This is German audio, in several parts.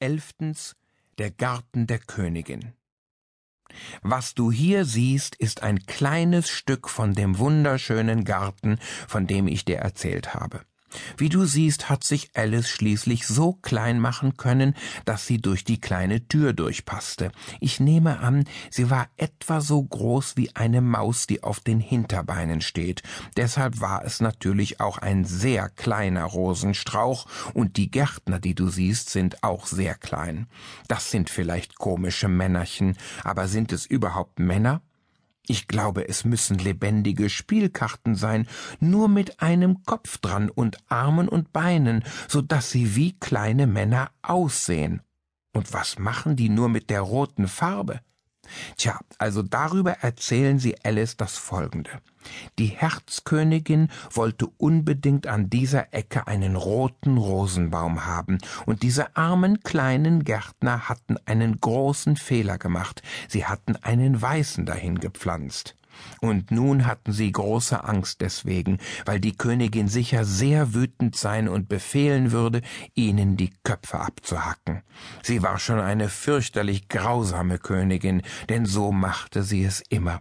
Elftens der Garten der Königin. Was du hier siehst, ist ein kleines Stück von dem wunderschönen Garten, von dem ich dir erzählt habe. Wie du siehst, hat sich Alice schließlich so klein machen können, dass sie durch die kleine Tür durchpasste. Ich nehme an, sie war etwa so groß wie eine Maus, die auf den Hinterbeinen steht. Deshalb war es natürlich auch ein sehr kleiner Rosenstrauch, und die Gärtner, die du siehst, sind auch sehr klein. Das sind vielleicht komische Männerchen, aber sind es überhaupt Männer? Ich glaube, es müssen lebendige Spielkarten sein, nur mit einem Kopf dran und Armen und Beinen, so dass sie wie kleine Männer aussehen. Und was machen die nur mit der roten Farbe? Tja, also darüber erzählen sie Alice das folgende. Die Herzkönigin wollte unbedingt an dieser Ecke einen roten Rosenbaum haben, und diese armen kleinen Gärtner hatten einen großen Fehler gemacht, sie hatten einen weißen dahin gepflanzt. Und nun hatten sie große Angst deswegen, weil die Königin sicher sehr wütend sein und befehlen würde, ihnen die Köpfe abzuhacken. Sie war schon eine fürchterlich grausame Königin, denn so machte sie es immer.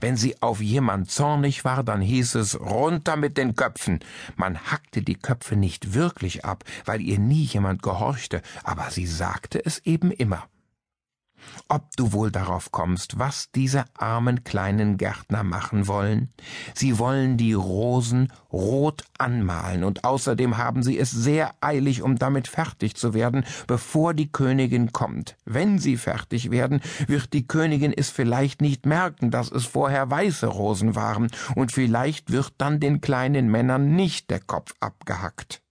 Wenn sie auf jemand zornig war, dann hieß es runter mit den Köpfen. Man hackte die Köpfe nicht wirklich ab, weil ihr nie jemand gehorchte, aber sie sagte es eben immer ob du wohl darauf kommst, was diese armen kleinen Gärtner machen wollen? Sie wollen die Rosen rot anmalen, und außerdem haben sie es sehr eilig, um damit fertig zu werden, bevor die Königin kommt. Wenn sie fertig werden, wird die Königin es vielleicht nicht merken, dass es vorher weiße Rosen waren, und vielleicht wird dann den kleinen Männern nicht der Kopf abgehackt.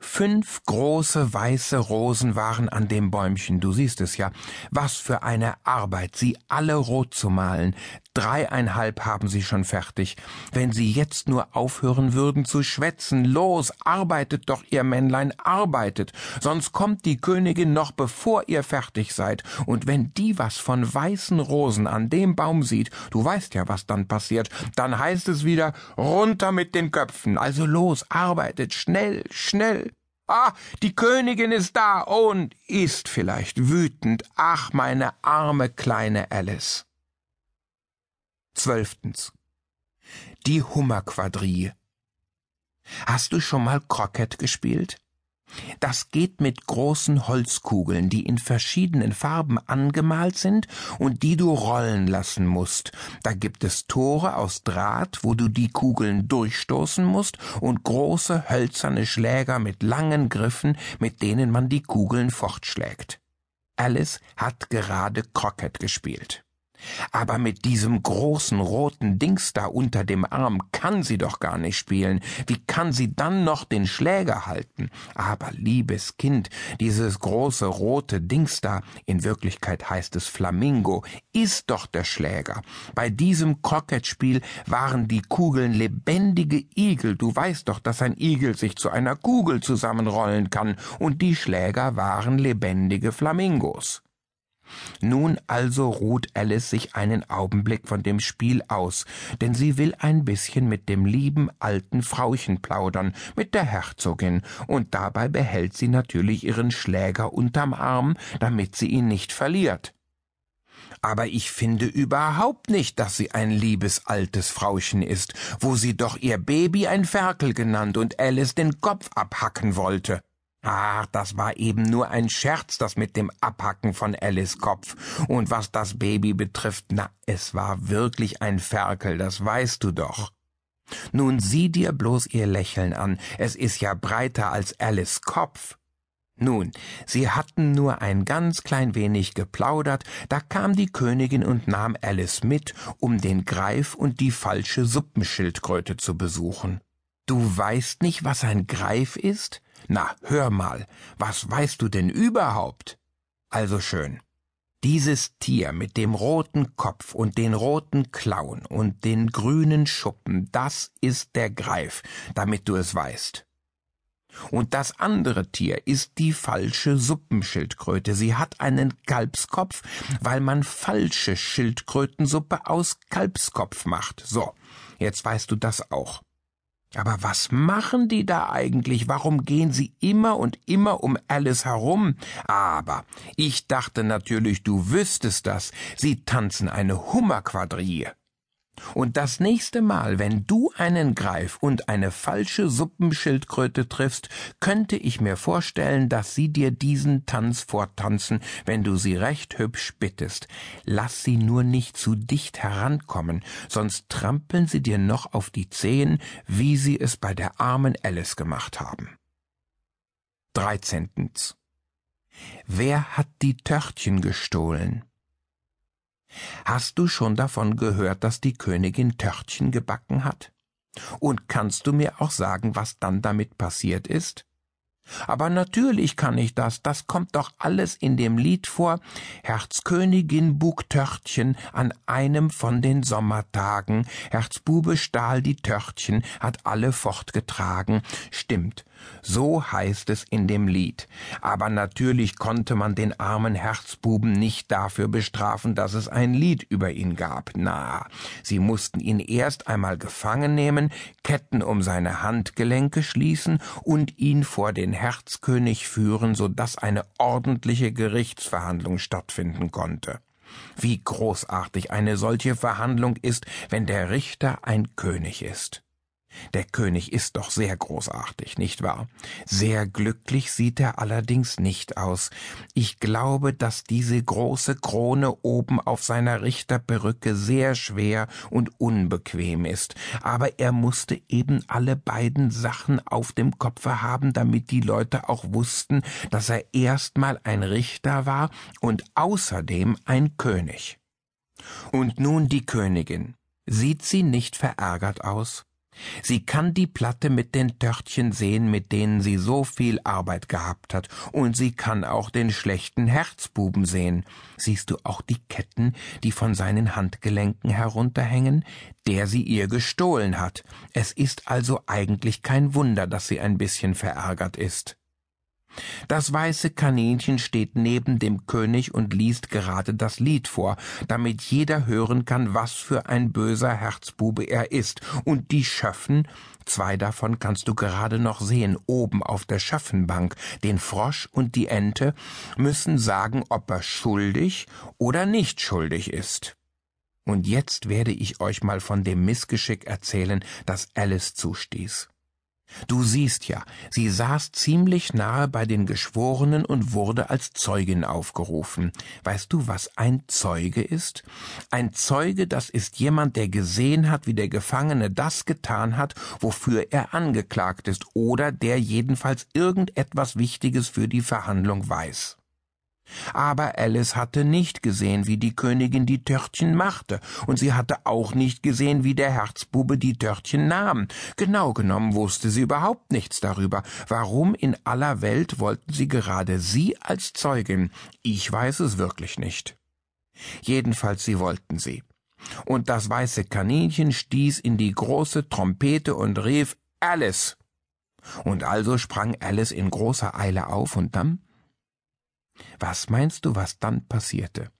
Fünf große weiße Rosen waren an dem Bäumchen, du siehst es ja. Was für eine Arbeit, sie alle rot zu malen. Dreieinhalb haben sie schon fertig. Wenn sie jetzt nur aufhören würden zu schwätzen, los, arbeitet doch, ihr Männlein, arbeitet, sonst kommt die Königin noch bevor ihr fertig seid, und wenn die was von weißen Rosen an dem Baum sieht, du weißt ja, was dann passiert, dann heißt es wieder runter mit den Köpfen, also los, arbeitet, schnell, schnell. Ah, die Königin ist da und ist vielleicht wütend. Ach, meine arme kleine Alice. Zwölftens. Die Hummerquadrille. Hast du schon mal Croquet gespielt? Das geht mit großen Holzkugeln, die in verschiedenen Farben angemalt sind und die du rollen lassen musst. Da gibt es Tore aus Draht, wo du die Kugeln durchstoßen musst, und große hölzerne Schläger mit langen Griffen, mit denen man die Kugeln fortschlägt. Alice hat gerade Croquet gespielt. Aber mit diesem großen roten Dings da unter dem Arm kann sie doch gar nicht spielen. Wie kann sie dann noch den Schläger halten? Aber liebes Kind, dieses große rote Dings da, in Wirklichkeit heißt es Flamingo, ist doch der Schläger. Bei diesem Krokettspiel waren die Kugeln lebendige Igel. Du weißt doch, dass ein Igel sich zu einer Kugel zusammenrollen kann, und die Schläger waren lebendige Flamingos. Nun also ruht Alice sich einen Augenblick von dem Spiel aus, denn sie will ein bisschen mit dem lieben alten Frauchen plaudern, mit der Herzogin, und dabei behält sie natürlich ihren Schläger unterm Arm, damit sie ihn nicht verliert. Aber ich finde überhaupt nicht, dass sie ein liebes altes Frauchen ist, wo sie doch ihr Baby ein Ferkel genannt und Alice den Kopf abhacken wollte. Ach, das war eben nur ein Scherz, das mit dem Abhacken von Alice Kopf. Und was das Baby betrifft, na, es war wirklich ein Ferkel, das weißt du doch. Nun sieh dir bloß ihr Lächeln an, es ist ja breiter als Alice Kopf. Nun, sie hatten nur ein ganz klein wenig geplaudert, da kam die Königin und nahm Alice mit, um den Greif und die falsche Suppenschildkröte zu besuchen. Du weißt nicht, was ein Greif ist? Na, hör mal, was weißt du denn überhaupt? Also schön. Dieses Tier mit dem roten Kopf und den roten Klauen und den grünen Schuppen, das ist der Greif, damit du es weißt. Und das andere Tier ist die falsche Suppenschildkröte. Sie hat einen Kalbskopf, weil man falsche Schildkrötensuppe aus Kalbskopf macht. So, jetzt weißt du das auch. Aber was machen die da eigentlich? Warum gehen sie immer und immer um Alice herum? Aber ich dachte natürlich, du wüsstest das. Sie tanzen eine Hummerquadrille. Und das nächste Mal, wenn du einen Greif und eine falsche Suppenschildkröte triffst, könnte ich mir vorstellen, dass sie dir diesen Tanz vortanzen, wenn du sie recht hübsch bittest. Lass sie nur nicht zu dicht herankommen, sonst trampeln sie dir noch auf die Zehen, wie sie es bei der armen Alice gemacht haben. 13. Wer hat die Törtchen gestohlen? Hast du schon davon gehört, dass die Königin Törtchen gebacken hat? Und kannst du mir auch sagen, was dann damit passiert ist? Aber natürlich kann ich das, das kommt doch alles in dem Lied vor. Herzkönigin bug Törtchen an einem von den Sommertagen, Herzbube stahl die Törtchen, hat alle fortgetragen. Stimmt, so heißt es in dem Lied. Aber natürlich konnte man den armen Herzbuben nicht dafür bestrafen, dass es ein Lied über ihn gab. Na, sie mussten ihn erst einmal gefangen nehmen, Ketten um seine Handgelenke schließen und ihn vor den Herzkönig führen, so dass eine ordentliche Gerichtsverhandlung stattfinden konnte. Wie großartig eine solche Verhandlung ist, wenn der Richter ein König ist. Der König ist doch sehr großartig, nicht wahr? Sehr glücklich sieht er allerdings nicht aus. Ich glaube, dass diese große Krone oben auf seiner Richterperücke sehr schwer und unbequem ist, aber er musste eben alle beiden Sachen auf dem Kopfe haben, damit die Leute auch wussten, dass er erstmal ein Richter war und außerdem ein König. Und nun die Königin. Sieht sie nicht verärgert aus? Sie kann die Platte mit den Törtchen sehen, mit denen sie so viel Arbeit gehabt hat, und sie kann auch den schlechten Herzbuben sehen. Siehst du auch die Ketten, die von seinen Handgelenken herunterhängen, der sie ihr gestohlen hat. Es ist also eigentlich kein Wunder, dass sie ein bisschen verärgert ist. Das weiße Kaninchen steht neben dem König und liest gerade das Lied vor, damit jeder hören kann, was für ein böser Herzbube er ist, und die Schöffen, zwei davon kannst du gerade noch sehen, oben auf der Schöffenbank, den Frosch und die Ente, müssen sagen, ob er schuldig oder nicht schuldig ist. Und jetzt werde ich euch mal von dem Missgeschick erzählen, das Alice zustieß. Du siehst ja, sie saß ziemlich nahe bei den Geschworenen und wurde als Zeugin aufgerufen. Weißt du, was ein Zeuge ist? Ein Zeuge, das ist jemand, der gesehen hat, wie der Gefangene das getan hat, wofür er angeklagt ist, oder der jedenfalls irgendetwas Wichtiges für die Verhandlung weiß. Aber Alice hatte nicht gesehen, wie die Königin die Törtchen machte, und sie hatte auch nicht gesehen, wie der Herzbube die Törtchen nahm. Genau genommen wusste sie überhaupt nichts darüber. Warum in aller Welt wollten sie gerade sie als Zeugin? Ich weiß es wirklich nicht. Jedenfalls sie wollten sie. Und das weiße Kaninchen stieß in die große Trompete und rief Alice. Und also sprang Alice in großer Eile auf, und dann was meinst du, was dann passierte?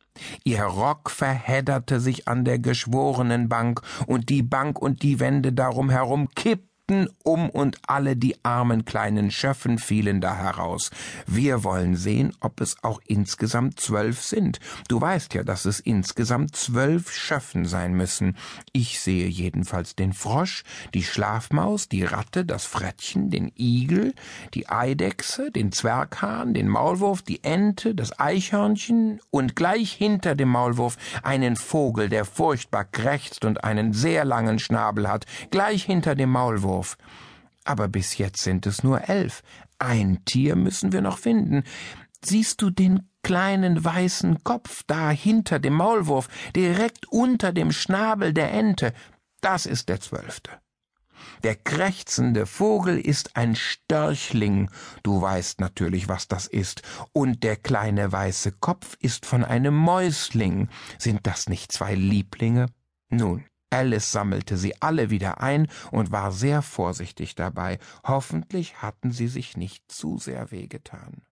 Ihr Rock verhedderte sich an der Geschworenenbank, und die Bank und die Wände darum herum kippten kippten um und alle die armen kleinen Schöffen fielen da heraus. Wir wollen sehen, ob es auch insgesamt zwölf sind. Du weißt ja, dass es insgesamt zwölf Schöffen sein müssen. Ich sehe jedenfalls den Frosch, die Schlafmaus, die Ratte, das Frettchen, den Igel, die Eidechse, den Zwerghahn, den Maulwurf, die Ente, das Eichhörnchen und gleich hinter dem Maulwurf einen Vogel, der furchtbar krächzt und einen sehr langen Schnabel hat, gleich hinter dem Maulwurf Maulwurf. Aber bis jetzt sind es nur elf. Ein Tier müssen wir noch finden. Siehst du den kleinen weißen Kopf da hinter dem Maulwurf, direkt unter dem Schnabel der Ente? Das ist der zwölfte. Der krächzende Vogel ist ein Störchling, du weißt natürlich, was das ist, und der kleine weiße Kopf ist von einem Mäusling. Sind das nicht zwei Lieblinge? Nun, Alice sammelte sie alle wieder ein und war sehr vorsichtig dabei. Hoffentlich hatten sie sich nicht zu sehr wehgetan.